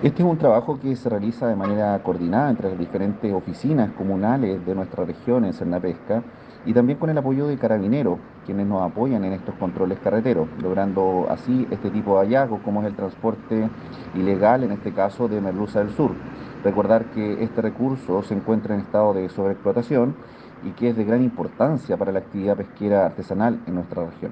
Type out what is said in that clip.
Este es un trabajo que se realiza de manera coordinada entre las diferentes oficinas comunales de nuestra región en Cernapesca y también con el apoyo de carabineros, quienes nos apoyan en estos controles carreteros, logrando así este tipo de hallazgos como es el transporte ilegal, en este caso de merluza del sur. Recordar que este recurso se encuentra en estado de sobreexplotación y que es de gran importancia para la actividad pesquera artesanal en nuestra región.